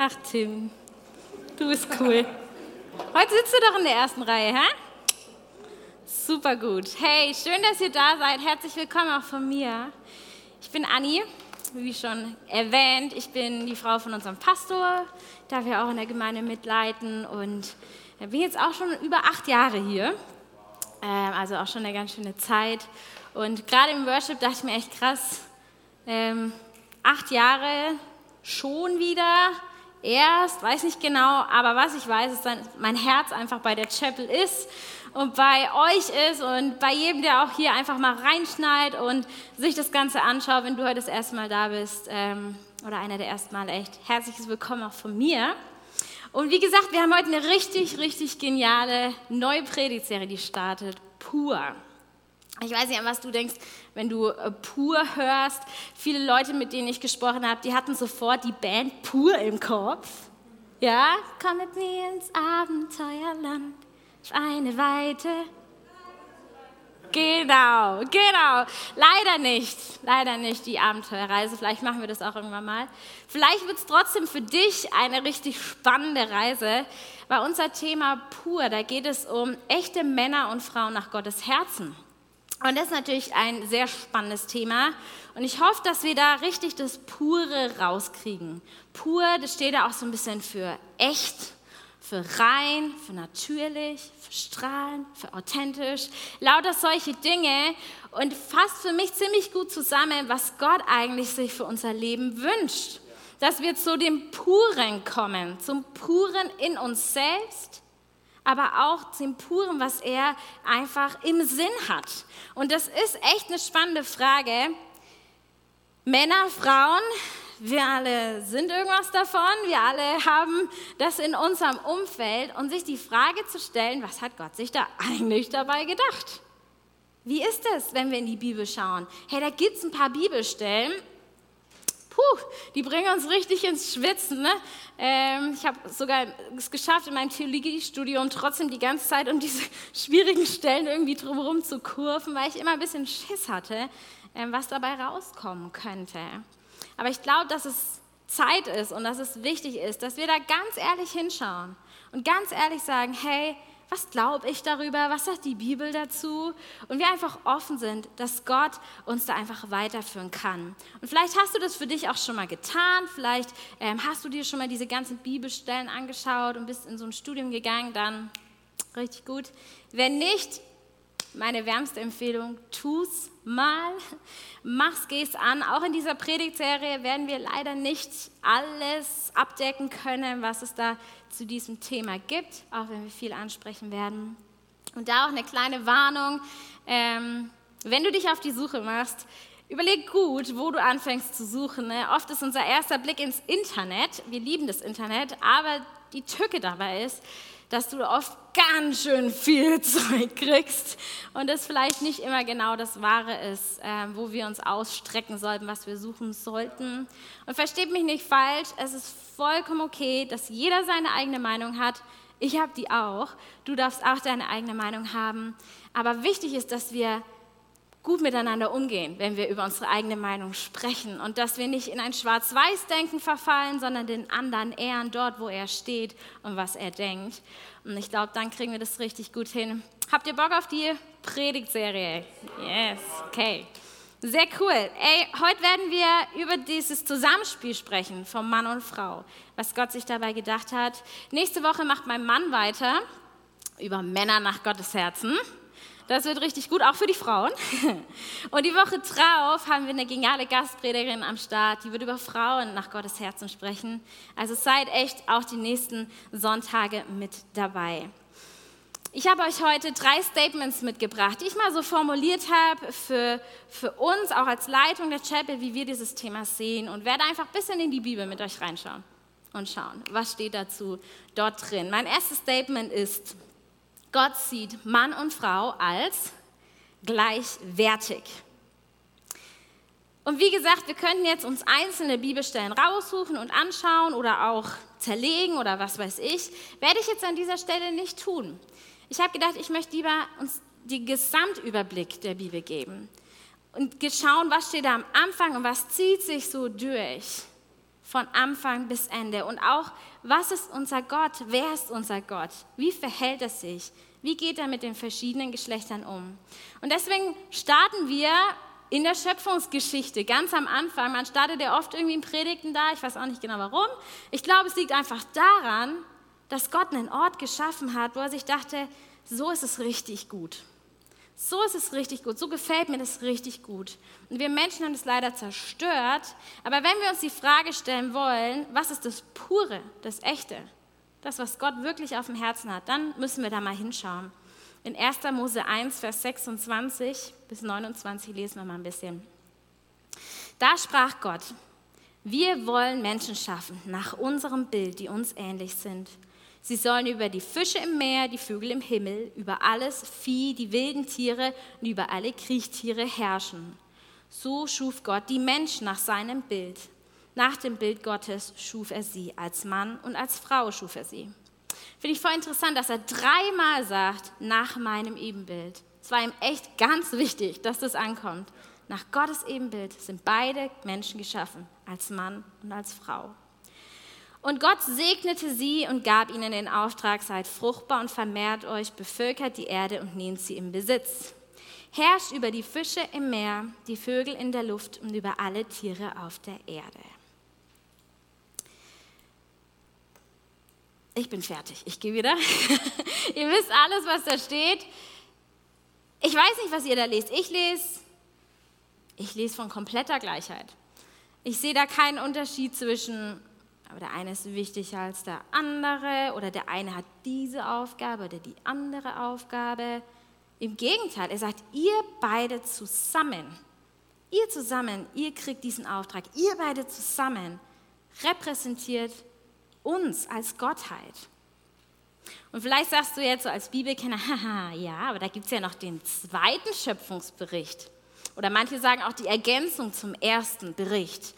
Ach, Tim, du bist cool. Heute sitzt du doch in der ersten Reihe, hä? Super gut. Hey, schön, dass ihr da seid. Herzlich willkommen auch von mir. Ich bin Anni, wie schon erwähnt. Ich bin die Frau von unserem Pastor, darf ja auch in der Gemeinde mitleiten und bin jetzt auch schon über acht Jahre hier. Ähm, also auch schon eine ganz schöne Zeit. Und gerade im Worship dachte ich mir echt krass, ähm, acht Jahre schon wieder erst, weiß nicht genau, aber was ich weiß, ist, dass mein Herz einfach bei der Chapel ist und bei euch ist und bei jedem, der auch hier einfach mal reinschneit und sich das Ganze anschaut, wenn du heute das erste Mal da bist ähm, oder einer der ersten Mal echt. Herzliches Willkommen auch von mir. Und wie gesagt, wir haben heute eine richtig, richtig geniale neue Predigtserie, die startet. Pur. Ich weiß nicht, an was du denkst, wenn du äh, Pur hörst. Viele Leute, mit denen ich gesprochen habe, die hatten sofort die Band Pur im Kopf. Ja, komm mit mir ins Abenteuerland, auf eine Weite. Genau, genau. Leider nicht, leider nicht die Abenteuerreise. Vielleicht machen wir das auch irgendwann mal. Vielleicht wird es trotzdem für dich eine richtig spannende Reise, weil unser Thema Pur, da geht es um echte Männer und Frauen nach Gottes Herzen. Und das ist natürlich ein sehr spannendes Thema. Und ich hoffe, dass wir da richtig das Pure rauskriegen. Pur, das steht da auch so ein bisschen für echt, für rein, für natürlich, für strahlend, für authentisch. Lauter solche Dinge. Und fasst für mich ziemlich gut zusammen, was Gott eigentlich sich für unser Leben wünscht. Dass wir zu dem Puren kommen, zum Puren in uns selbst aber auch zum Puren, was er einfach im Sinn hat. Und das ist echt eine spannende Frage. Männer, Frauen, wir alle sind irgendwas davon, wir alle haben das in unserem Umfeld und sich die Frage zu stellen, was hat Gott sich da eigentlich dabei gedacht? Wie ist es, wenn wir in die Bibel schauen? Hey, da gibt es ein paar Bibelstellen, puh, die bringen uns richtig ins Schwitzen. Ne? Ähm, ich habe sogar es geschafft, in meinem Theologiestudium trotzdem die ganze Zeit um diese schwierigen Stellen irgendwie drumherum zu kurven, weil ich immer ein bisschen Schiss hatte, ähm, was dabei rauskommen könnte. Aber ich glaube, dass es Zeit ist und dass es wichtig ist, dass wir da ganz ehrlich hinschauen und ganz ehrlich sagen, hey, was glaube ich darüber, was sagt die Bibel dazu und wir einfach offen sind, dass Gott uns da einfach weiterführen kann. Und vielleicht hast du das für dich auch schon mal getan, vielleicht ähm, hast du dir schon mal diese ganzen Bibelstellen angeschaut und bist in so ein Studium gegangen, dann richtig gut. Wenn nicht, meine wärmste Empfehlung, tu's mal, mach's, geh's an. Auch in dieser Predigtserie werden wir leider nicht alles abdecken können, was es da zu diesem Thema gibt, auch wenn wir viel ansprechen werden. Und da auch eine kleine Warnung, ähm, wenn du dich auf die Suche machst, überleg gut, wo du anfängst zu suchen. Ne? Oft ist unser erster Blick ins Internet, wir lieben das Internet, aber die Tücke dabei ist, dass du oft ganz schön viel Zeug kriegst und es vielleicht nicht immer genau das Wahre ist, äh, wo wir uns ausstrecken sollten, was wir suchen sollten. Und versteht mich nicht falsch, es ist vollkommen okay, dass jeder seine eigene Meinung hat. Ich habe die auch. Du darfst auch deine eigene Meinung haben. Aber wichtig ist, dass wir gut miteinander umgehen, wenn wir über unsere eigene Meinung sprechen und dass wir nicht in ein Schwarz-Weiß-Denken verfallen, sondern den anderen ehren dort, wo er steht und was er denkt. Und ich glaube, dann kriegen wir das richtig gut hin. Habt ihr Bock auf die Predigtserie? Yes, okay. Sehr cool. Ey, heute werden wir über dieses Zusammenspiel sprechen von Mann und Frau, was Gott sich dabei gedacht hat. Nächste Woche macht mein Mann weiter über Männer nach Gottes Herzen. Das wird richtig gut, auch für die Frauen. Und die Woche drauf haben wir eine geniale Gastpredigerin am Start, die wird über Frauen nach Gottes Herzen sprechen. Also seid echt auch die nächsten Sonntage mit dabei. Ich habe euch heute drei Statements mitgebracht, die ich mal so formuliert habe für, für uns, auch als Leitung der Chapel, wie wir dieses Thema sehen und werde einfach ein bisschen in die Bibel mit euch reinschauen und schauen, was steht dazu dort drin. Mein erstes Statement ist, Gott sieht Mann und Frau als gleichwertig. Und wie gesagt, wir könnten jetzt uns einzelne Bibelstellen raussuchen und anschauen oder auch zerlegen oder was weiß ich. Werde ich jetzt an dieser Stelle nicht tun. Ich habe gedacht, ich möchte lieber uns den Gesamtüberblick der Bibel geben und schauen, was steht da am Anfang und was zieht sich so durch von Anfang bis Ende. Und auch, was ist unser Gott? Wer ist unser Gott? Wie verhält er sich? Wie geht er mit den verschiedenen Geschlechtern um? Und deswegen starten wir in der Schöpfungsgeschichte ganz am Anfang. Man startet ja oft irgendwie in Predigten da, ich weiß auch nicht genau warum. Ich glaube, es liegt einfach daran, dass Gott einen Ort geschaffen hat, wo er sich dachte, so ist es richtig gut. So ist es richtig gut, so gefällt mir das richtig gut. Und wir Menschen haben es leider zerstört. Aber wenn wir uns die Frage stellen wollen, was ist das Pure, das Echte, das, was Gott wirklich auf dem Herzen hat, dann müssen wir da mal hinschauen. In 1. Mose 1, Vers 26 bis 29 lesen wir mal ein bisschen. Da sprach Gott, wir wollen Menschen schaffen nach unserem Bild, die uns ähnlich sind Sie sollen über die Fische im Meer, die Vögel im Himmel, über alles Vieh, die wilden Tiere und über alle Kriechtiere herrschen. So schuf Gott die Menschen nach seinem Bild. Nach dem Bild Gottes schuf er sie. Als Mann und als Frau schuf er sie. Finde ich voll interessant, dass er dreimal sagt, nach meinem Ebenbild. Es war ihm echt ganz wichtig, dass das ankommt. Nach Gottes Ebenbild sind beide Menschen geschaffen, als Mann und als Frau. Und Gott segnete sie und gab ihnen den Auftrag, seid fruchtbar und vermehrt euch, bevölkert die Erde und nehmt sie im Besitz. Herrscht über die Fische im Meer, die Vögel in der Luft und über alle Tiere auf der Erde. Ich bin fertig. Ich gehe wieder. ihr wisst alles, was da steht. Ich weiß nicht, was ihr da lest. Ich lese, ich lese von kompletter Gleichheit. Ich sehe da keinen Unterschied zwischen aber der eine ist wichtiger als der andere oder der eine hat diese Aufgabe oder die andere Aufgabe. Im Gegenteil, er sagt, ihr beide zusammen, ihr zusammen, ihr kriegt diesen Auftrag, ihr beide zusammen repräsentiert uns als Gottheit. Und vielleicht sagst du jetzt so als Bibelkenner, haha, ja, aber da gibt es ja noch den zweiten Schöpfungsbericht. Oder manche sagen auch die Ergänzung zum ersten Bericht.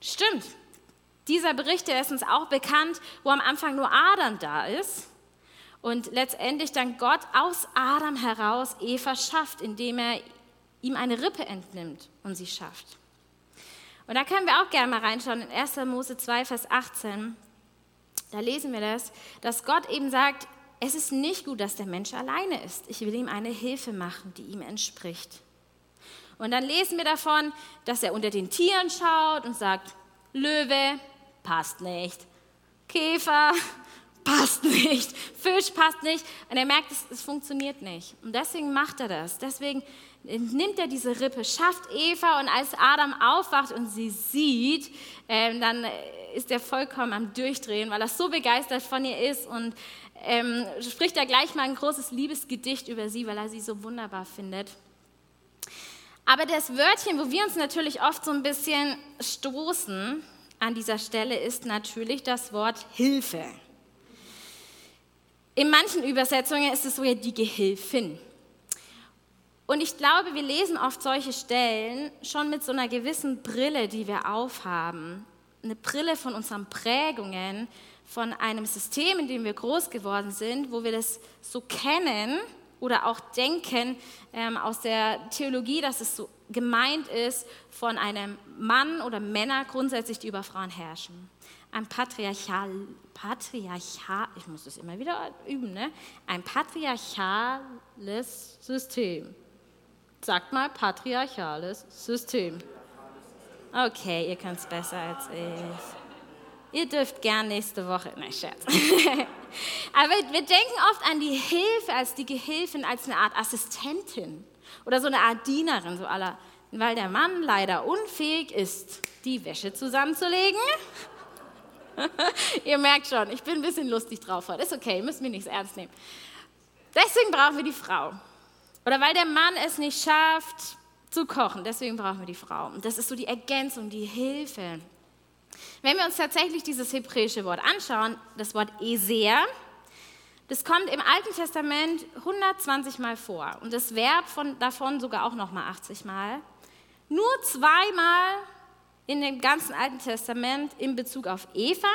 Stimmt, dieser Bericht, der ist uns auch bekannt, wo am Anfang nur Adam da ist und letztendlich dann Gott aus Adam heraus Eva schafft, indem er ihm eine Rippe entnimmt und sie schafft. Und da können wir auch gerne mal reinschauen in 1. Mose 2, Vers 18. Da lesen wir das, dass Gott eben sagt, es ist nicht gut, dass der Mensch alleine ist. Ich will ihm eine Hilfe machen, die ihm entspricht. Und dann lesen wir davon, dass er unter den Tieren schaut und sagt, Löwe, passt nicht. Käfer passt nicht. Fisch passt nicht. Und er merkt, es, es funktioniert nicht. Und deswegen macht er das. Deswegen nimmt er diese Rippe, schafft Eva und als Adam aufwacht und sie sieht, ähm, dann ist er vollkommen am Durchdrehen, weil er so begeistert von ihr ist und ähm, spricht er gleich mal ein großes Liebesgedicht über sie, weil er sie so wunderbar findet. Aber das Wörtchen, wo wir uns natürlich oft so ein bisschen stoßen, an dieser Stelle ist natürlich das Wort Hilfe. In manchen Übersetzungen ist es sogar die Gehilfin. Und ich glaube, wir lesen oft solche Stellen schon mit so einer gewissen Brille, die wir aufhaben. Eine Brille von unseren Prägungen, von einem System, in dem wir groß geworden sind, wo wir das so kennen oder auch denken ähm, aus der Theologie, dass es so gemeint ist von einem Mann oder Männer grundsätzlich, die über Frauen herrschen. Ein patriarchal, patriarchal, ich muss das immer wieder üben, ne? Ein patriarchales System. Sagt mal patriarchales System. Okay, ihr könnt es besser als ich. Ihr dürft gern nächste Woche, nein, Scherz. Aber wir denken oft an die Hilfe als die Gehilfin, als eine Art Assistentin oder so eine Art Dienerin, so aller, weil der Mann leider unfähig ist, die Wäsche zusammenzulegen. Ihr merkt schon, ich bin ein bisschen lustig drauf heute. Ist okay, müssen wir nichts ernst nehmen. Deswegen brauchen wir die Frau. Oder weil der Mann es nicht schafft zu kochen, deswegen brauchen wir die Frau. Und das ist so die Ergänzung, die Hilfe. Wenn wir uns tatsächlich dieses hebräische Wort anschauen, das Wort Eser, das kommt im Alten Testament 120 Mal vor und das Verb von, davon sogar auch noch mal 80 Mal. Nur zweimal in dem ganzen Alten Testament in Bezug auf Eva,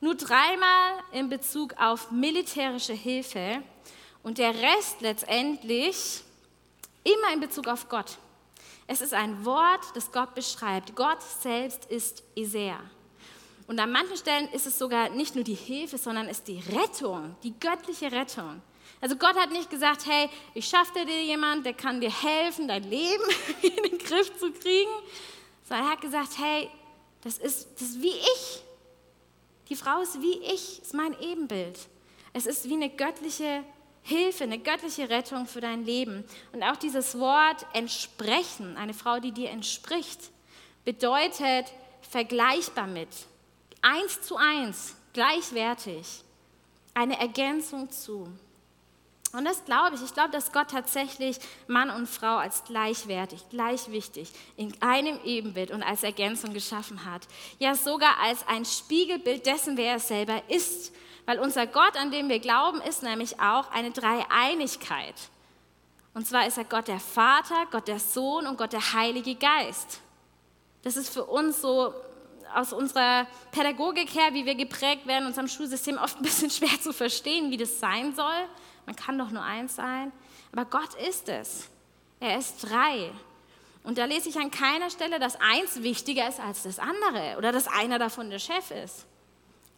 nur dreimal in Bezug auf militärische Hilfe und der Rest letztendlich immer in Bezug auf Gott. Es ist ein Wort, das Gott beschreibt. Gott selbst ist Eser. Und an manchen Stellen ist es sogar nicht nur die Hilfe, sondern ist die Rettung, die göttliche Rettung. Also Gott hat nicht gesagt, hey, ich schaffe dir jemand, der kann dir helfen, dein Leben in den Griff zu kriegen, sondern er hat gesagt, hey, das ist, das ist wie ich. Die Frau ist wie ich, ist mein Ebenbild. Es ist wie eine göttliche Hilfe, eine göttliche Rettung für dein Leben. Und auch dieses Wort entsprechen, eine Frau, die dir entspricht, bedeutet vergleichbar mit, eins zu eins, gleichwertig, eine Ergänzung zu. Und das glaube ich. Ich glaube, dass Gott tatsächlich Mann und Frau als gleichwertig, gleich wichtig, in einem Ebenbild und als Ergänzung geschaffen hat. Ja, sogar als ein Spiegelbild dessen, wer er selber ist. Weil unser Gott, an dem wir glauben, ist nämlich auch eine Dreieinigkeit. Und zwar ist er Gott der Vater, Gott der Sohn und Gott der Heilige Geist. Das ist für uns so aus unserer Pädagogik her, wie wir geprägt werden, unserem Schulsystem oft ein bisschen schwer zu verstehen, wie das sein soll. Man kann doch nur eins sein. Aber Gott ist es. Er ist drei. Und da lese ich an keiner Stelle, dass eins wichtiger ist als das andere oder dass einer davon der Chef ist.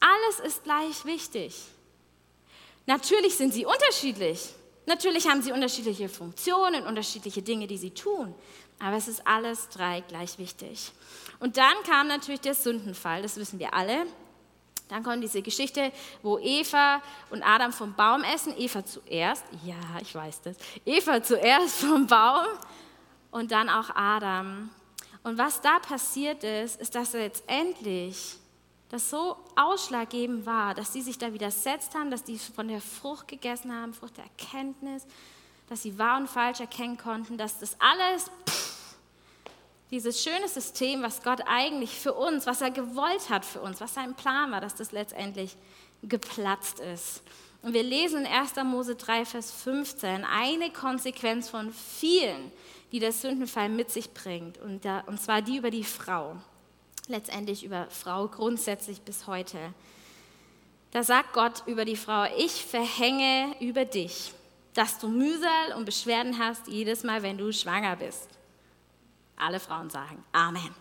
Alles ist gleich wichtig. Natürlich sind sie unterschiedlich. Natürlich haben sie unterschiedliche Funktionen, unterschiedliche Dinge, die sie tun. Aber es ist alles drei gleich wichtig. Und dann kam natürlich der Sündenfall, das wissen wir alle. Dann kommt diese Geschichte, wo Eva und Adam vom Baum essen. Eva zuerst, ja, ich weiß das. Eva zuerst vom Baum und dann auch Adam. Und was da passiert ist, ist, dass jetzt endlich das so ausschlaggebend war, dass sie sich da widersetzt haben, dass die von der Frucht gegessen haben, Frucht der Erkenntnis, dass sie wahr und falsch erkennen konnten, dass das alles dieses schöne System, was Gott eigentlich für uns, was er gewollt hat für uns, was sein Plan war, dass das letztendlich geplatzt ist. Und wir lesen in 1. Mose 3, Vers 15 eine Konsequenz von vielen, die der Sündenfall mit sich bringt, und, da, und zwar die über die Frau, letztendlich über Frau grundsätzlich bis heute. Da sagt Gott über die Frau, ich verhänge über dich, dass du Mühsal und Beschwerden hast jedes Mal, wenn du schwanger bist. Alle Frauen sagen Amen.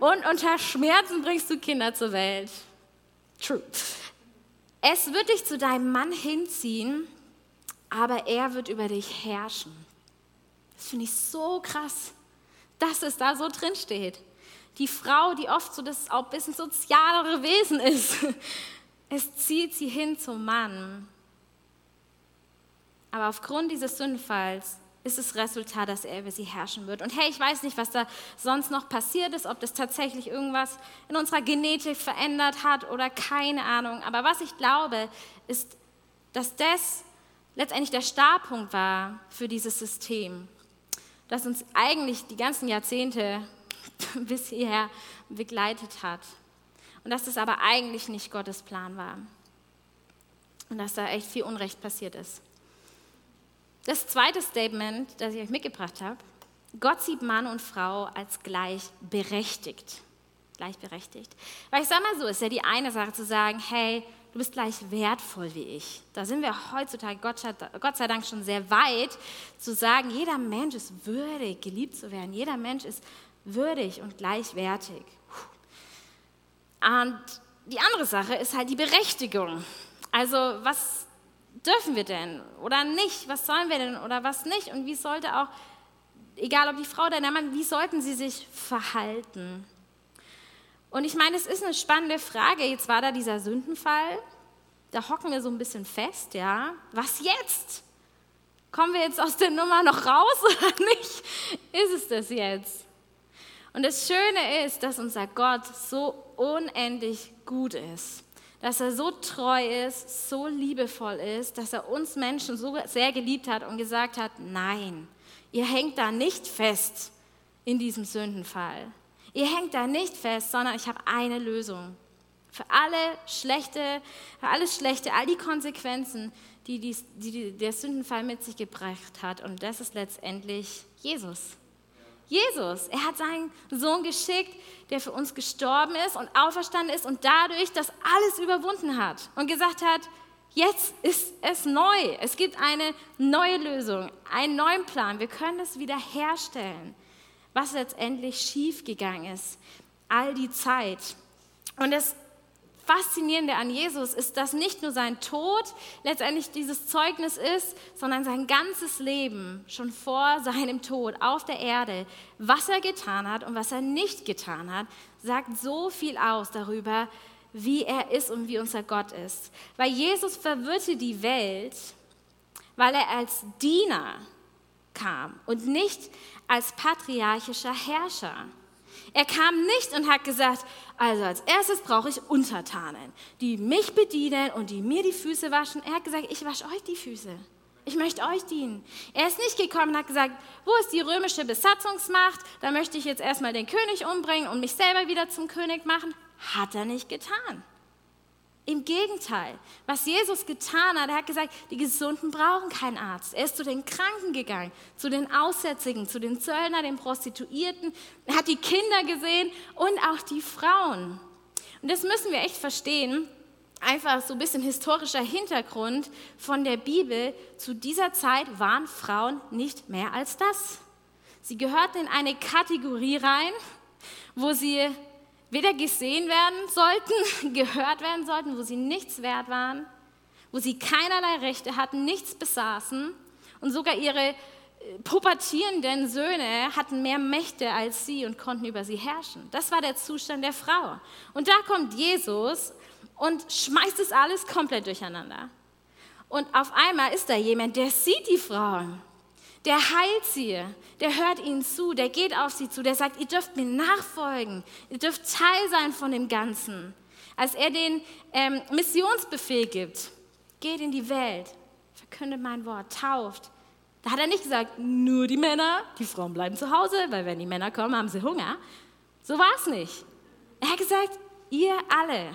Und unter Schmerzen bringst du Kinder zur Welt. True. Es wird dich zu deinem Mann hinziehen, aber er wird über dich herrschen. Das finde ich so krass, dass es da so drin steht. Die Frau, die oft so das auch ein bisschen sozialere Wesen ist, es zieht sie hin zum Mann. Aber aufgrund dieses Sündenfalls ist das Resultat, dass er über sie herrschen wird. Und hey, ich weiß nicht, was da sonst noch passiert ist, ob das tatsächlich irgendwas in unserer Genetik verändert hat oder keine Ahnung. Aber was ich glaube, ist, dass das letztendlich der Startpunkt war für dieses System, das uns eigentlich die ganzen Jahrzehnte bis hierher begleitet hat. Und dass das aber eigentlich nicht Gottes Plan war. Und dass da echt viel Unrecht passiert ist. Das zweite Statement, das ich euch mitgebracht habe, Gott sieht Mann und Frau als gleichberechtigt. Gleichberechtigt. Weil ich sage mal so, ist ja die eine Sache zu sagen, hey, du bist gleich wertvoll wie ich. Da sind wir heutzutage, Gott sei, Dank, schon sehr weit, zu sagen, jeder Mensch ist würdig, geliebt zu werden. Jeder Mensch ist würdig und gleichwertig. Und die andere Sache ist halt die Berechtigung. Also was dürfen wir denn oder nicht? Was sollen wir denn oder was nicht? Und wie sollte auch, egal ob die Frau oder der Mann, wie sollten sie sich verhalten? Und ich meine, es ist eine spannende Frage. Jetzt war da dieser Sündenfall. Da hocken wir so ein bisschen fest, ja. Was jetzt? Kommen wir jetzt aus der Nummer noch raus oder nicht? Ist es das jetzt? Und das Schöne ist, dass unser Gott so unendlich gut ist dass er so treu ist, so liebevoll ist, dass er uns Menschen so sehr geliebt hat und gesagt hat, nein, ihr hängt da nicht fest in diesem Sündenfall. Ihr hängt da nicht fest, sondern ich habe eine Lösung. Für alle schlechte, für alles Schlechte, all die Konsequenzen, die, die, die der Sündenfall mit sich gebracht hat. Und das ist letztendlich Jesus. Jesus. Er hat seinen Sohn geschickt, der für uns gestorben ist und auferstanden ist und dadurch das alles überwunden hat und gesagt hat, jetzt ist es neu. Es gibt eine neue Lösung, einen neuen Plan. Wir können es wieder herstellen, was letztendlich schiefgegangen ist, all die Zeit. Und das Faszinierende an Jesus ist, dass nicht nur sein Tod letztendlich dieses Zeugnis ist, sondern sein ganzes Leben schon vor seinem Tod auf der Erde, was er getan hat und was er nicht getan hat, sagt so viel aus darüber, wie er ist und wie unser Gott ist. Weil Jesus verwirrte die Welt, weil er als Diener kam und nicht als patriarchischer Herrscher. Er kam nicht und hat gesagt, also als erstes brauche ich Untertanen, die mich bedienen und die mir die Füße waschen. Er hat gesagt, ich wasche euch die Füße. Ich möchte euch dienen. Er ist nicht gekommen und hat gesagt, wo ist die römische Besatzungsmacht? Da möchte ich jetzt erstmal den König umbringen und mich selber wieder zum König machen. Hat er nicht getan. Im Gegenteil, was Jesus getan hat, er hat gesagt, die Gesunden brauchen keinen Arzt. Er ist zu den Kranken gegangen, zu den Aussätzigen, zu den Zöllnern, den Prostituierten. Er hat die Kinder gesehen und auch die Frauen. Und das müssen wir echt verstehen. Einfach so ein bisschen historischer Hintergrund von der Bibel. Zu dieser Zeit waren Frauen nicht mehr als das. Sie gehörten in eine Kategorie rein, wo sie weder gesehen werden sollten, gehört werden sollten, wo sie nichts wert waren, wo sie keinerlei Rechte hatten, nichts besaßen und sogar ihre äh, pubertierenden Söhne hatten mehr Mächte als sie und konnten über sie herrschen. Das war der Zustand der Frau. Und da kommt Jesus und schmeißt es alles komplett durcheinander. Und auf einmal ist da jemand, der sieht die Frauen der heilt sie, der hört ihnen zu, der geht auf sie zu, der sagt, ihr dürft mir nachfolgen, ihr dürft Teil sein von dem Ganzen. Als er den ähm, Missionsbefehl gibt, geht in die Welt, verkündet mein Wort, tauft. Da hat er nicht gesagt, nur die Männer, die Frauen bleiben zu Hause, weil wenn die Männer kommen, haben sie Hunger. So war es nicht. Er hat gesagt, ihr alle.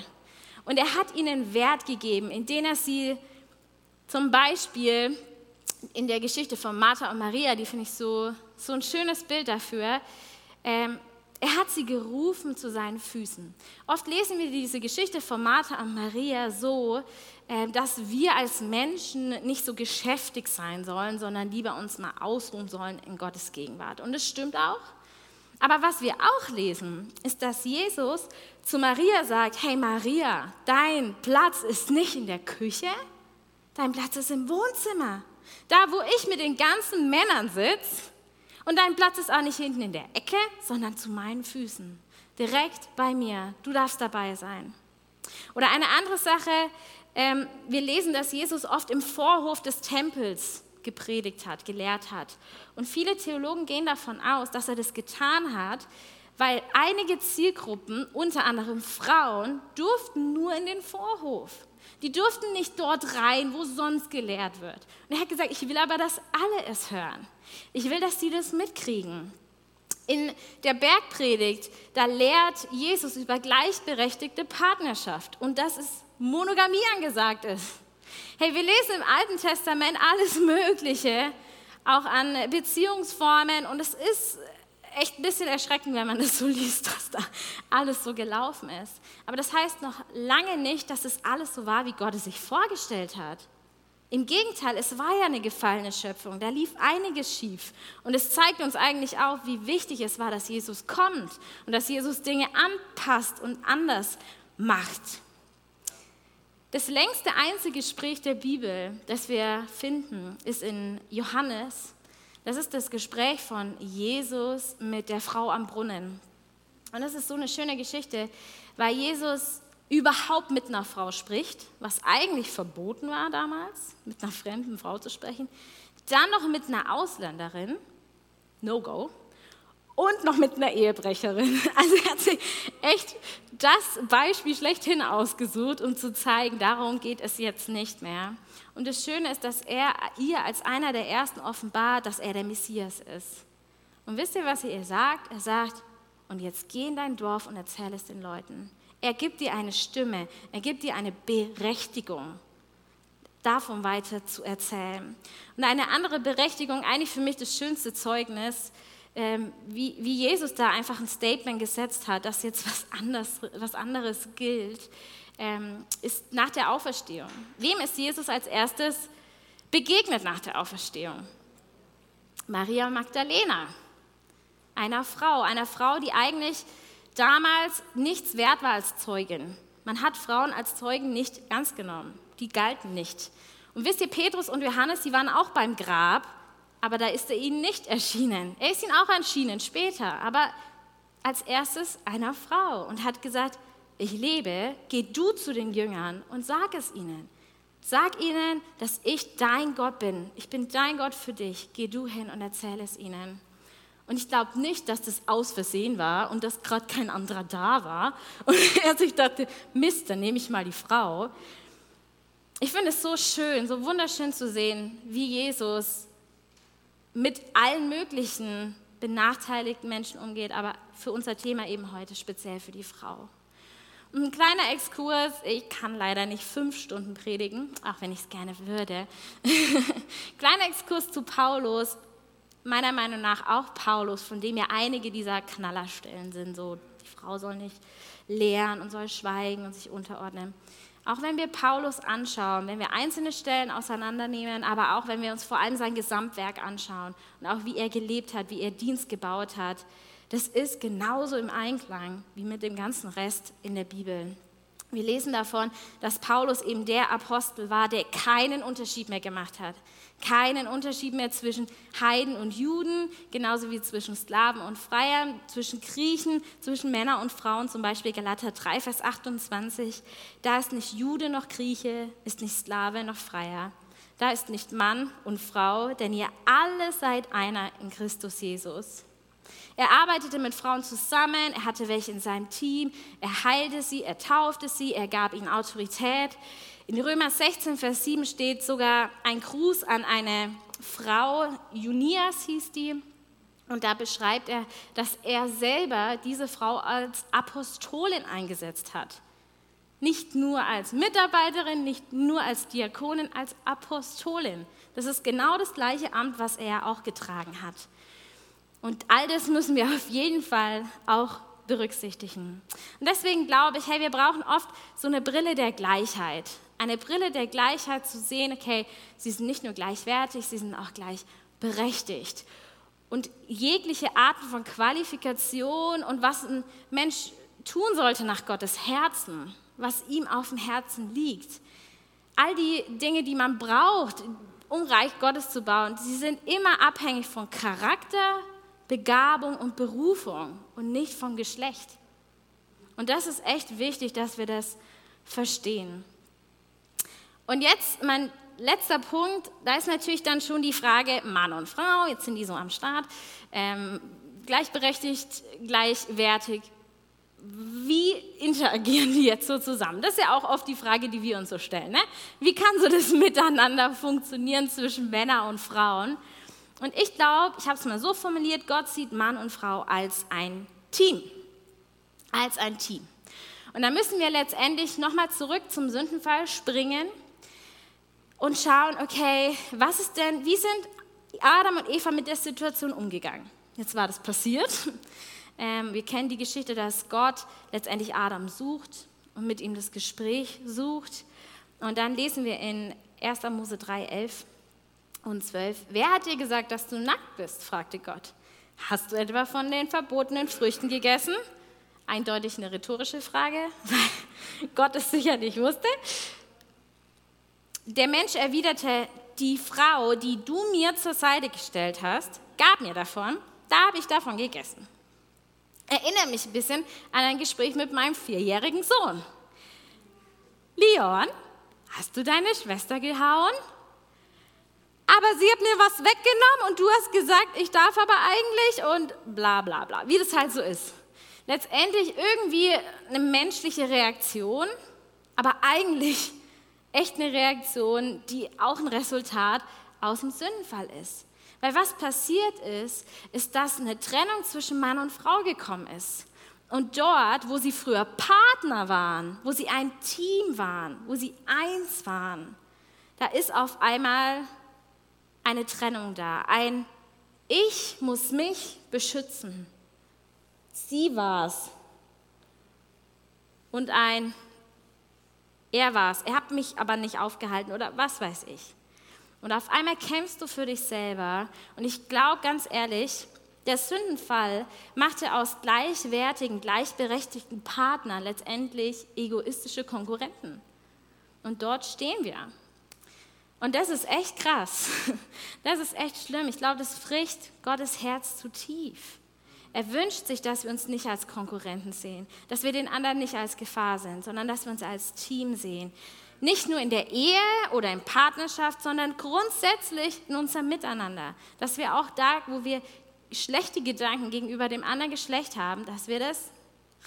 Und er hat ihnen Wert gegeben, indem er sie zum Beispiel in der Geschichte von Martha und Maria, die finde ich so, so ein schönes Bild dafür. Ähm, er hat sie gerufen zu seinen Füßen. Oft lesen wir diese Geschichte von Martha und Maria so, äh, dass wir als Menschen nicht so geschäftig sein sollen, sondern lieber uns mal ausruhen sollen in Gottes Gegenwart. Und das stimmt auch. Aber was wir auch lesen, ist, dass Jesus zu Maria sagt, hey Maria, dein Platz ist nicht in der Küche, dein Platz ist im Wohnzimmer. Da, wo ich mit den ganzen Männern sitze. Und dein Platz ist auch nicht hinten in der Ecke, sondern zu meinen Füßen. Direkt bei mir. Du darfst dabei sein. Oder eine andere Sache, ähm, wir lesen, dass Jesus oft im Vorhof des Tempels gepredigt hat, gelehrt hat. Und viele Theologen gehen davon aus, dass er das getan hat, weil einige Zielgruppen, unter anderem Frauen, durften nur in den Vorhof. Die durften nicht dort rein, wo sonst gelehrt wird. Und er hat gesagt, ich will aber, dass alle es hören. Ich will, dass sie das mitkriegen. In der Bergpredigt, da lehrt Jesus über gleichberechtigte Partnerschaft und dass es Monogamie angesagt ist. Hey, wir lesen im Alten Testament alles Mögliche, auch an Beziehungsformen und es ist echt ein bisschen erschreckend, wenn man das so liest, was da alles so gelaufen ist. Aber das heißt noch lange nicht, dass es alles so war, wie Gott es sich vorgestellt hat. Im Gegenteil, es war ja eine gefallene Schöpfung, da lief einiges schief. Und es zeigt uns eigentlich auch, wie wichtig es war, dass Jesus kommt und dass Jesus Dinge anpasst und anders macht. Das längste Einzelgespräch der Bibel, das wir finden, ist in Johannes das ist das Gespräch von Jesus mit der Frau am Brunnen. Und das ist so eine schöne Geschichte, weil Jesus überhaupt mit einer Frau spricht, was eigentlich verboten war damals, mit einer fremden Frau zu sprechen. Dann noch mit einer Ausländerin, no go. Und noch mit einer Ehebrecherin. Also er hat sich echt das Beispiel schlechthin ausgesucht, um zu zeigen, darum geht es jetzt nicht mehr. Und das Schöne ist, dass er ihr als einer der Ersten offenbart, dass er der Messias ist. Und wisst ihr, was er ihr sagt? Er sagt, und jetzt geh in dein Dorf und erzähl es den Leuten. Er gibt dir eine Stimme, er gibt dir eine Berechtigung, davon weiter zu erzählen. Und eine andere Berechtigung, eigentlich für mich das schönste Zeugnis, ähm, wie, Jesus da einfach ein Statement gesetzt hat, dass jetzt was, anders, was anderes gilt, ähm, ist nach der Auferstehung. Wem ist Jesus als erstes begegnet nach der Auferstehung? Maria Magdalena, einer Frau, einer Frau, die eigentlich damals nichts wert war als Zeugin. Man hat Frauen als Zeugen nicht ernst genommen. Die galten nicht. Und wisst ihr, Petrus und Johannes, die waren auch beim Grab, aber da ist er ihnen nicht erschienen. Er ist ihnen auch erschienen später, aber als erstes einer Frau und hat gesagt, ich lebe, geh du zu den Jüngern und sag es ihnen. Sag ihnen, dass ich dein Gott bin. Ich bin dein Gott für dich. Geh du hin und erzähle es ihnen. Und ich glaube nicht, dass das aus Versehen war und dass gerade kein anderer da war. Und er sich dachte, Mist, dann nehme ich mal die Frau. Ich finde es so schön, so wunderschön zu sehen, wie Jesus mit allen möglichen benachteiligten Menschen umgeht, aber für unser Thema eben heute speziell für die Frau. Ein kleiner Exkurs, ich kann leider nicht fünf Stunden predigen, auch wenn ich es gerne würde. kleiner Exkurs zu Paulus, meiner Meinung nach auch Paulus, von dem ja einige dieser Knallerstellen sind, so die Frau soll nicht lehren und soll schweigen und sich unterordnen. Auch wenn wir Paulus anschauen, wenn wir einzelne Stellen auseinandernehmen, aber auch wenn wir uns vor allem sein Gesamtwerk anschauen und auch wie er gelebt hat, wie er Dienst gebaut hat, das ist genauso im Einklang wie mit dem ganzen Rest in der Bibel. Wir lesen davon, dass Paulus eben der Apostel war, der keinen Unterschied mehr gemacht hat. Keinen Unterschied mehr zwischen Heiden und Juden, genauso wie zwischen Sklaven und Freiern, zwischen Griechen, zwischen Männern und Frauen, zum Beispiel Galater 3, Vers 28. Da ist nicht Jude noch Grieche, ist nicht Sklave noch Freier. Da ist nicht Mann und Frau, denn ihr alle seid einer in Christus Jesus. Er arbeitete mit Frauen zusammen, er hatte welche in seinem Team, er heilte sie, er taufte sie, er gab ihnen Autorität. In Römer 16, Vers 7 steht sogar ein Gruß an eine Frau, Junias hieß die, und da beschreibt er, dass er selber diese Frau als Apostolin eingesetzt hat. Nicht nur als Mitarbeiterin, nicht nur als Diakonin, als Apostolin. Das ist genau das gleiche Amt, was er auch getragen hat. Und all das müssen wir auf jeden Fall auch berücksichtigen. Und deswegen glaube ich, hey, wir brauchen oft so eine Brille der Gleichheit. Eine Brille der Gleichheit zu sehen, okay, sie sind nicht nur gleichwertig, sie sind auch gleichberechtigt. Und jegliche Arten von Qualifikation und was ein Mensch tun sollte nach Gottes Herzen, was ihm auf dem Herzen liegt. All die Dinge, die man braucht, um Reich Gottes zu bauen, sie sind immer abhängig von Charakter, Begabung und Berufung und nicht vom Geschlecht. Und das ist echt wichtig, dass wir das verstehen. Und jetzt mein letzter Punkt, da ist natürlich dann schon die Frage Mann und Frau, jetzt sind die so am Start, ähm, gleichberechtigt, gleichwertig. Wie interagieren die jetzt so zusammen? Das ist ja auch oft die Frage, die wir uns so stellen. Ne? Wie kann so das Miteinander funktionieren zwischen Männern und Frauen? Und ich glaube, ich habe es mal so formuliert, Gott sieht Mann und Frau als ein Team. Als ein Team. Und da müssen wir letztendlich nochmal zurück zum Sündenfall springen und schauen, okay, was ist denn, wie sind Adam und Eva mit der Situation umgegangen? Jetzt war das passiert. Ähm, wir kennen die Geschichte, dass Gott letztendlich Adam sucht und mit ihm das Gespräch sucht. Und dann lesen wir in 1. Mose 3, 11 und 12. Wer hat dir gesagt, dass du nackt bist? fragte Gott. Hast du etwa von den verbotenen Früchten gegessen? Eindeutig eine rhetorische Frage, weil Gott es sicher nicht wusste. Der Mensch erwiderte, die Frau, die du mir zur Seite gestellt hast, gab mir davon, da habe ich davon gegessen. Erinnere mich ein bisschen an ein Gespräch mit meinem vierjährigen Sohn. Leon, hast du deine Schwester gehauen? Aber sie hat mir was weggenommen und du hast gesagt, ich darf aber eigentlich und bla bla bla, wie das halt so ist. Letztendlich irgendwie eine menschliche Reaktion, aber eigentlich echt eine Reaktion, die auch ein Resultat aus dem Sündenfall ist. Weil was passiert ist, ist, dass eine Trennung zwischen Mann und Frau gekommen ist. Und dort, wo sie früher Partner waren, wo sie ein Team waren, wo sie eins waren, da ist auf einmal eine Trennung da. Ein Ich muss mich beschützen. Sie war's. Und ein Er war's. Er hat mich aber nicht aufgehalten oder was weiß ich. Und auf einmal kämpfst du für dich selber. Und ich glaube ganz ehrlich, Der Sündenfall machte aus gleichwertigen, gleichberechtigten Partnern letztendlich egoistische Konkurrenten. Und dort stehen wir. Und das ist echt krass. Das ist echt schlimm. Ich glaube, das fricht Gottes Herz zu tief. Er wünscht sich, dass wir uns nicht als Konkurrenten sehen, dass wir den anderen nicht als Gefahr sind, sondern dass wir uns als Team sehen. Nicht nur in der Ehe oder in Partnerschaft, sondern grundsätzlich in unserem Miteinander. Dass wir auch da, wo wir schlechte Gedanken gegenüber dem anderen Geschlecht haben, dass wir das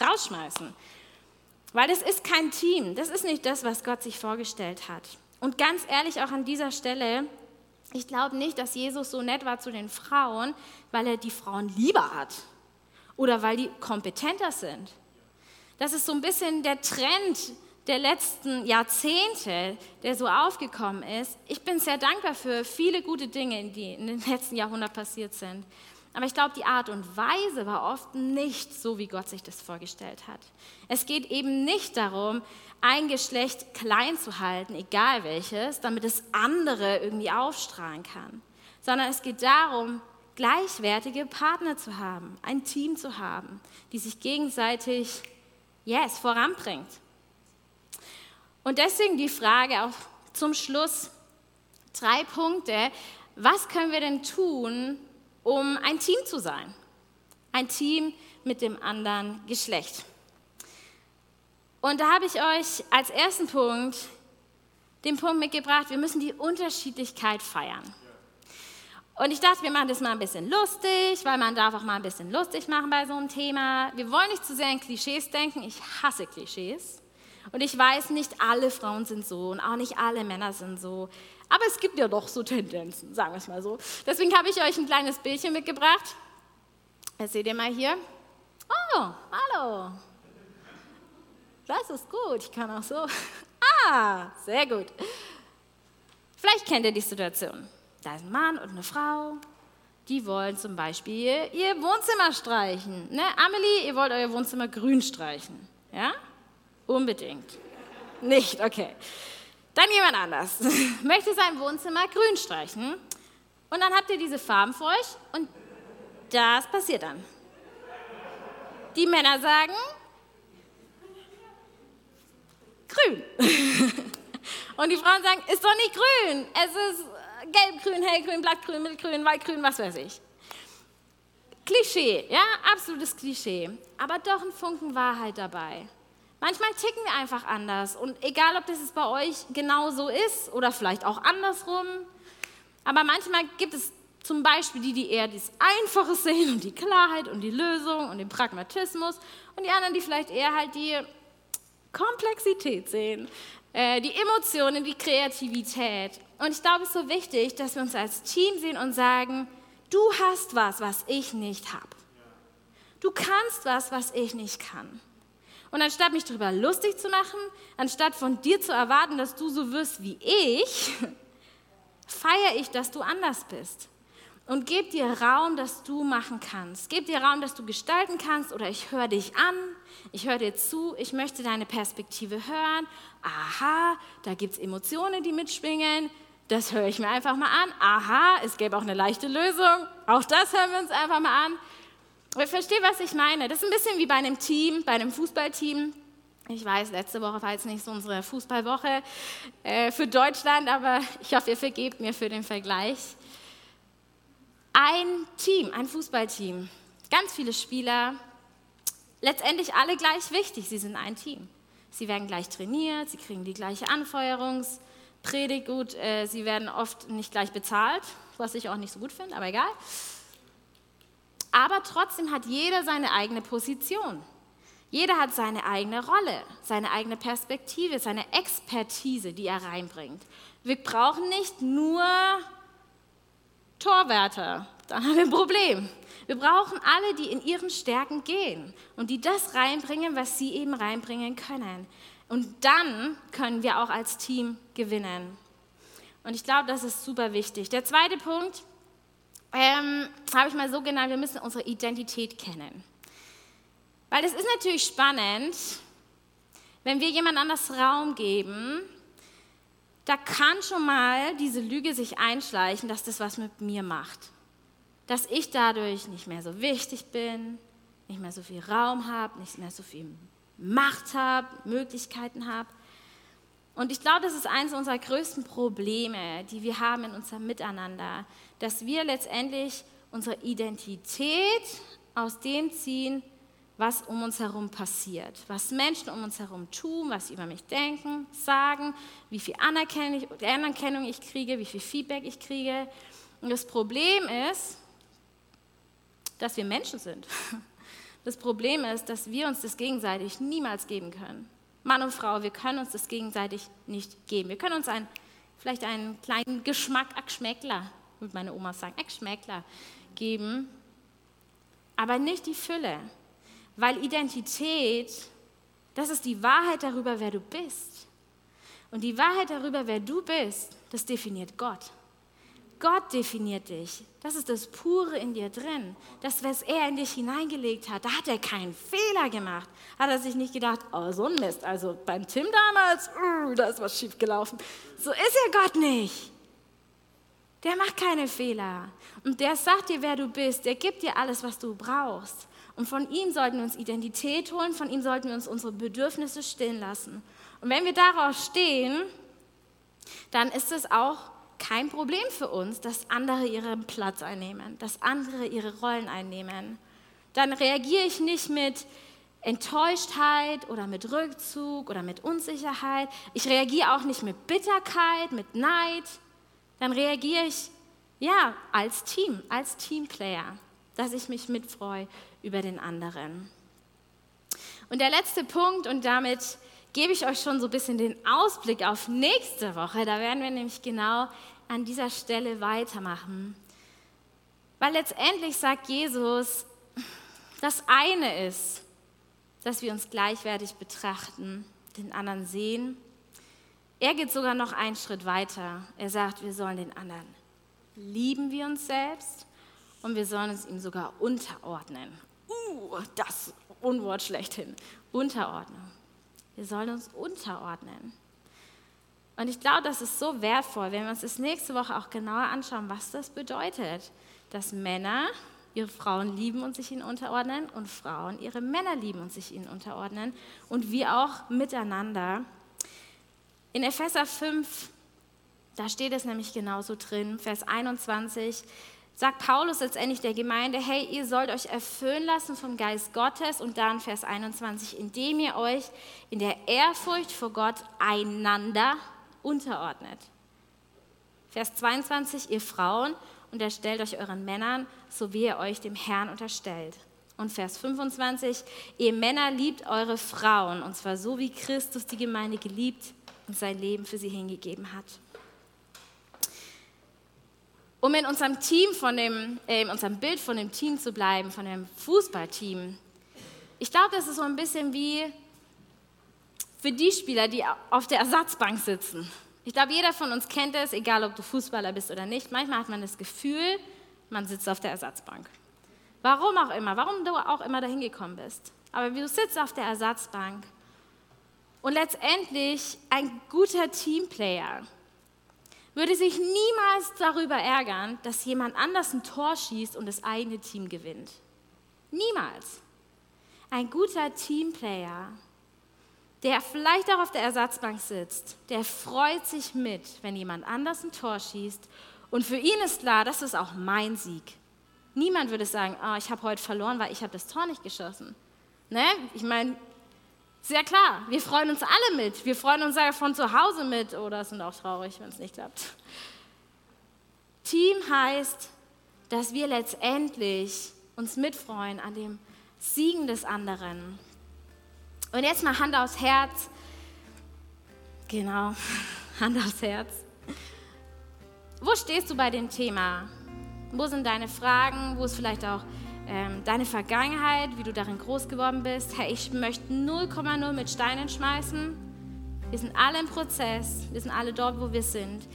rausschmeißen. Weil das ist kein Team, das ist nicht das, was Gott sich vorgestellt hat. Und ganz ehrlich, auch an dieser Stelle, ich glaube nicht, dass Jesus so nett war zu den Frauen, weil er die Frauen lieber hat oder weil die kompetenter sind. Das ist so ein bisschen der Trend der letzten Jahrzehnte, der so aufgekommen ist. Ich bin sehr dankbar für viele gute Dinge, die in den letzten Jahrhunderten passiert sind. Aber ich glaube, die Art und Weise war oft nicht so, wie Gott sich das vorgestellt hat. Es geht eben nicht darum, ein Geschlecht klein zu halten, egal welches, damit das andere irgendwie aufstrahlen kann, sondern es geht darum, gleichwertige Partner zu haben, ein Team zu haben, die sich gegenseitig, yes, voranbringt. Und deswegen die Frage auch zum Schluss, drei Punkte, was können wir denn tun, um ein Team zu sein. Ein Team mit dem anderen Geschlecht. Und da habe ich euch als ersten Punkt den Punkt mitgebracht, wir müssen die Unterschiedlichkeit feiern. Und ich dachte, wir machen das mal ein bisschen lustig, weil man darf auch mal ein bisschen lustig machen bei so einem Thema. Wir wollen nicht zu sehr in Klischees denken. Ich hasse Klischees. Und ich weiß, nicht alle Frauen sind so und auch nicht alle Männer sind so. Aber es gibt ja doch so Tendenzen, sagen wir es mal so. Deswegen habe ich euch ein kleines Bildchen mitgebracht. Das seht ihr mal hier. Oh, hallo. Das ist gut, ich kann auch so. Ah, sehr gut. Vielleicht kennt ihr die Situation. Da ist ein Mann und eine Frau, die wollen zum Beispiel ihr Wohnzimmer streichen. Ne? Amelie, ihr wollt euer Wohnzimmer grün streichen. Ja? Unbedingt. Nicht, okay. Dann jemand anders möchte sein Wohnzimmer grün streichen und dann habt ihr diese Farben vor euch und das passiert dann. Die Männer sagen grün. und die Frauen sagen, ist doch nicht grün. Es ist gelb-grün, hellgrün, blattgrün, mittelgrün, waldgrün, was weiß ich. Klischee, ja, absolutes Klischee. Aber doch ein Funken Wahrheit dabei. Manchmal ticken wir einfach anders und egal, ob das bei euch genau so ist oder vielleicht auch andersrum, aber manchmal gibt es zum Beispiel die, die eher das Einfache sehen und die Klarheit und die Lösung und den Pragmatismus und die anderen, die vielleicht eher halt die Komplexität sehen, äh, die Emotionen, die Kreativität. Und ich glaube, es ist so wichtig, dass wir uns als Team sehen und sagen, du hast was, was ich nicht habe. Du kannst was, was ich nicht kann. Und anstatt mich darüber lustig zu machen, anstatt von dir zu erwarten, dass du so wirst wie ich, feiere ich, dass du anders bist. Und gebe dir Raum, dass du machen kannst. Gebe dir Raum, dass du gestalten kannst oder ich höre dich an, ich höre dir zu, ich möchte deine Perspektive hören. Aha, da gibt es Emotionen, die mitschwingen. Das höre ich mir einfach mal an. Aha, es gäbe auch eine leichte Lösung. Auch das hören wir uns einfach mal an. Ich verstehe, was ich meine. Das ist ein bisschen wie bei einem Team, bei einem Fußballteam. Ich weiß, letzte Woche war jetzt nicht so unsere Fußballwoche äh, für Deutschland, aber ich hoffe, ihr vergebt mir für den Vergleich. Ein Team, ein Fußballteam, ganz viele Spieler, letztendlich alle gleich wichtig. Sie sind ein Team. Sie werden gleich trainiert, sie kriegen die gleiche Anfeuerungspredigt gut, äh, sie werden oft nicht gleich bezahlt, was ich auch nicht so gut finde, aber egal. Aber trotzdem hat jeder seine eigene Position. Jeder hat seine eigene Rolle, seine eigene Perspektive, seine Expertise, die er reinbringt. Wir brauchen nicht nur Torwärter, dann haben wir ein Problem. Wir brauchen alle, die in ihren Stärken gehen und die das reinbringen, was sie eben reinbringen können. Und dann können wir auch als Team gewinnen. Und ich glaube, das ist super wichtig. Der zweite Punkt, ähm, habe ich mal so genannt, wir müssen unsere Identität kennen. Weil es ist natürlich spannend, wenn wir jemand anders Raum geben, da kann schon mal diese Lüge sich einschleichen, dass das was mit mir macht. dass ich dadurch nicht mehr so wichtig bin, nicht mehr so viel Raum habe, nicht mehr so viel Macht habe, Möglichkeiten habe. Und ich glaube, das ist eines unserer größten Probleme, die wir haben in unserem Miteinander, dass wir letztendlich unsere Identität aus dem ziehen, was um uns herum passiert, was Menschen um uns herum tun, was sie über mich denken, sagen, wie viel Anerkennung ich kriege, wie viel Feedback ich kriege. Und das Problem ist, dass wir Menschen sind. Das Problem ist, dass wir uns das gegenseitig niemals geben können. Mann und Frau, wir können uns das gegenseitig nicht geben. Wir können uns ein, vielleicht einen kleinen Geschmack, Geschmäckler, würde meine Oma sagen, Geschmäckler geben, aber nicht die Fülle. Weil Identität, das ist die Wahrheit darüber, wer du bist. Und die Wahrheit darüber, wer du bist, das definiert Gott. Gott definiert dich. Das ist das Pure in dir drin. Das, was er in dich hineingelegt hat, da hat er keinen Fehler gemacht. Hat er sich nicht gedacht, oh, so ein Mist. Also beim Tim damals, uh, da ist was schief gelaufen. So ist er Gott nicht. Der macht keine Fehler. Und der sagt dir, wer du bist. Der gibt dir alles, was du brauchst. Und von ihm sollten wir uns Identität holen, von ihm sollten wir uns unsere Bedürfnisse stillen lassen. Und wenn wir darauf stehen, dann ist es auch kein Problem für uns, dass andere ihren Platz einnehmen, dass andere ihre Rollen einnehmen. Dann reagiere ich nicht mit Enttäuschtheit oder mit Rückzug oder mit Unsicherheit. Ich reagiere auch nicht mit Bitterkeit, mit Neid. Dann reagiere ich ja als Team, als Teamplayer, dass ich mich mitfreue über den anderen. Und der letzte Punkt, und damit gebe ich euch schon so ein bisschen den Ausblick auf nächste Woche. Da werden wir nämlich genau an dieser Stelle weitermachen. Weil letztendlich sagt Jesus, das eine ist, dass wir uns gleichwertig betrachten, den anderen sehen. Er geht sogar noch einen Schritt weiter. Er sagt, wir sollen den anderen lieben wie uns selbst und wir sollen uns ihm sogar unterordnen. Uh, das Unwort schlechthin. Unterordnung. Wir sollen uns unterordnen. Und ich glaube, das ist so wertvoll, wenn wir uns das nächste Woche auch genauer anschauen, was das bedeutet, dass Männer ihre Frauen lieben und sich ihnen unterordnen und Frauen ihre Männer lieben und sich ihnen unterordnen und wir auch miteinander. In Epheser 5, da steht es nämlich genauso drin, Vers 21, sagt Paulus letztendlich der Gemeinde, hey, ihr sollt euch erfüllen lassen vom Geist Gottes und dann Vers 21, indem ihr euch in der Ehrfurcht vor Gott einander unterordnet. Vers 22, ihr Frauen, unterstellt euch euren Männern, so wie ihr euch dem Herrn unterstellt. Und Vers 25, ihr Männer liebt eure Frauen, und zwar so wie Christus die Gemeinde geliebt und sein Leben für sie hingegeben hat. Um in unserem Team von dem, äh, in unserem Bild von dem Team zu bleiben, von dem Fußballteam, ich glaube, das ist so ein bisschen wie für die Spieler, die auf der Ersatzbank sitzen. Ich glaube, jeder von uns kennt es, egal ob du Fußballer bist oder nicht. Manchmal hat man das Gefühl, man sitzt auf der Ersatzbank. Warum auch immer, warum du auch immer dahin gekommen bist. Aber du sitzt auf der Ersatzbank und letztendlich ein guter Teamplayer würde sich niemals darüber ärgern, dass jemand anders ein Tor schießt und das eigene Team gewinnt. Niemals. Ein guter Teamplayer der vielleicht auch auf der Ersatzbank sitzt, der freut sich mit, wenn jemand anders ein Tor schießt. Und für ihn ist klar, das ist auch mein Sieg. Niemand würde sagen, oh, ich habe heute verloren, weil ich habe das Tor nicht geschossen. Ne? Ich meine, sehr klar, wir freuen uns alle mit. Wir freuen uns von zu Hause mit oder sind auch traurig, wenn es nicht klappt. Team heißt, dass wir letztendlich uns mitfreuen an dem Siegen des anderen. Und jetzt mal Hand aufs Herz. Genau, Hand aufs Herz. Wo stehst du bei dem Thema? Wo sind deine Fragen? Wo ist vielleicht auch ähm, deine Vergangenheit, wie du darin groß geworden bist? Hey, ich möchte 0,0 mit Steinen schmeißen. Wir sind alle im Prozess. Wir sind alle dort, wo wir sind.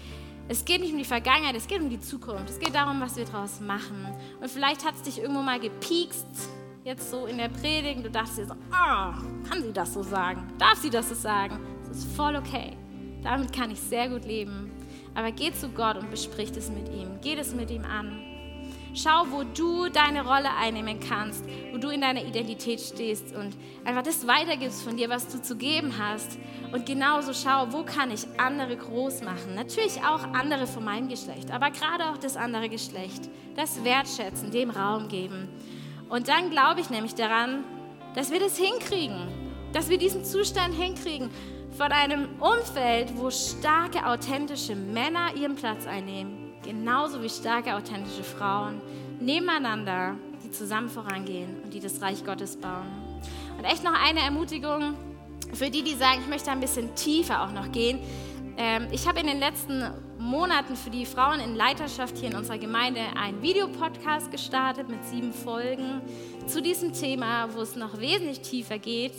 Es geht nicht um die Vergangenheit, es geht um die Zukunft. Es geht darum, was wir daraus machen. Und vielleicht hat es dich irgendwo mal gepiekst, jetzt so in der Predigt, du dachtest dir so, oh, kann sie das so sagen? Darf sie das so sagen? Das ist voll okay. Damit kann ich sehr gut leben. Aber geh zu Gott und besprich es mit ihm. Geh es mit ihm an. Schau, wo du deine Rolle einnehmen kannst, wo du in deiner Identität stehst und einfach das weitergibst von dir, was du zu geben hast. Und genauso schau, wo kann ich andere groß machen. Natürlich auch andere von meinem Geschlecht, aber gerade auch das andere Geschlecht. Das wertschätzen, dem Raum geben. Und dann glaube ich nämlich daran, dass wir das hinkriegen, dass wir diesen Zustand hinkriegen von einem Umfeld, wo starke, authentische Männer ihren Platz einnehmen, genauso wie starke, authentische Frauen nebeneinander, die zusammen vorangehen und die das Reich Gottes bauen. Und echt noch eine Ermutigung für die, die sagen, ich möchte ein bisschen tiefer auch noch gehen. Ähm, ich habe in den letzten Monaten für die Frauen in Leiterschaft hier in unserer Gemeinde einen Videopodcast gestartet mit sieben Folgen zu diesem Thema, wo es noch wesentlich tiefer geht,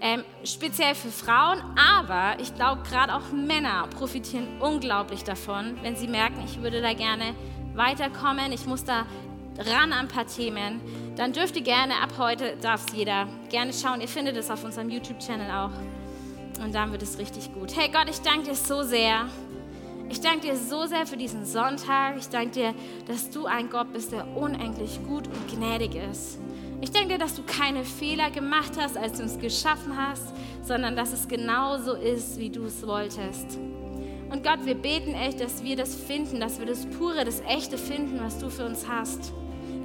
ähm, speziell für Frauen, aber ich glaube, gerade auch Männer profitieren unglaublich davon, wenn sie merken, ich würde da gerne weiterkommen, ich muss da ran an ein paar Themen, dann dürft ihr gerne, ab heute darf es jeder gerne schauen, ihr findet es auf unserem YouTube-Channel auch und dann wird es richtig gut. Hey Gott, ich danke dir so sehr. Ich danke dir so sehr für diesen Sonntag. Ich danke dir, dass du ein Gott bist, der unendlich gut und gnädig ist. Ich denke dir, dass du keine Fehler gemacht hast, als du uns geschaffen hast, sondern dass es genauso ist, wie du es wolltest. Und Gott, wir beten echt, dass wir das finden, dass wir das Pure, das Echte finden, was du für uns hast.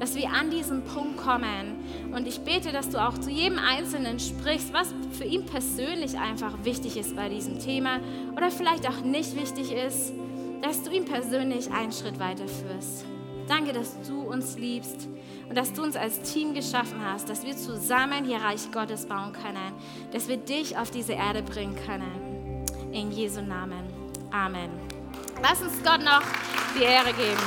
Dass wir an diesen Punkt kommen. Und ich bete, dass du auch zu jedem Einzelnen sprichst, was für ihn persönlich einfach wichtig ist bei diesem Thema oder vielleicht auch nicht wichtig ist, dass du ihn persönlich einen Schritt weiterführst. Danke, dass du uns liebst und dass du uns als Team geschaffen hast, dass wir zusammen hier Reich Gottes bauen können, dass wir dich auf diese Erde bringen können. In Jesu Namen. Amen. Lass uns Gott noch die Ehre geben.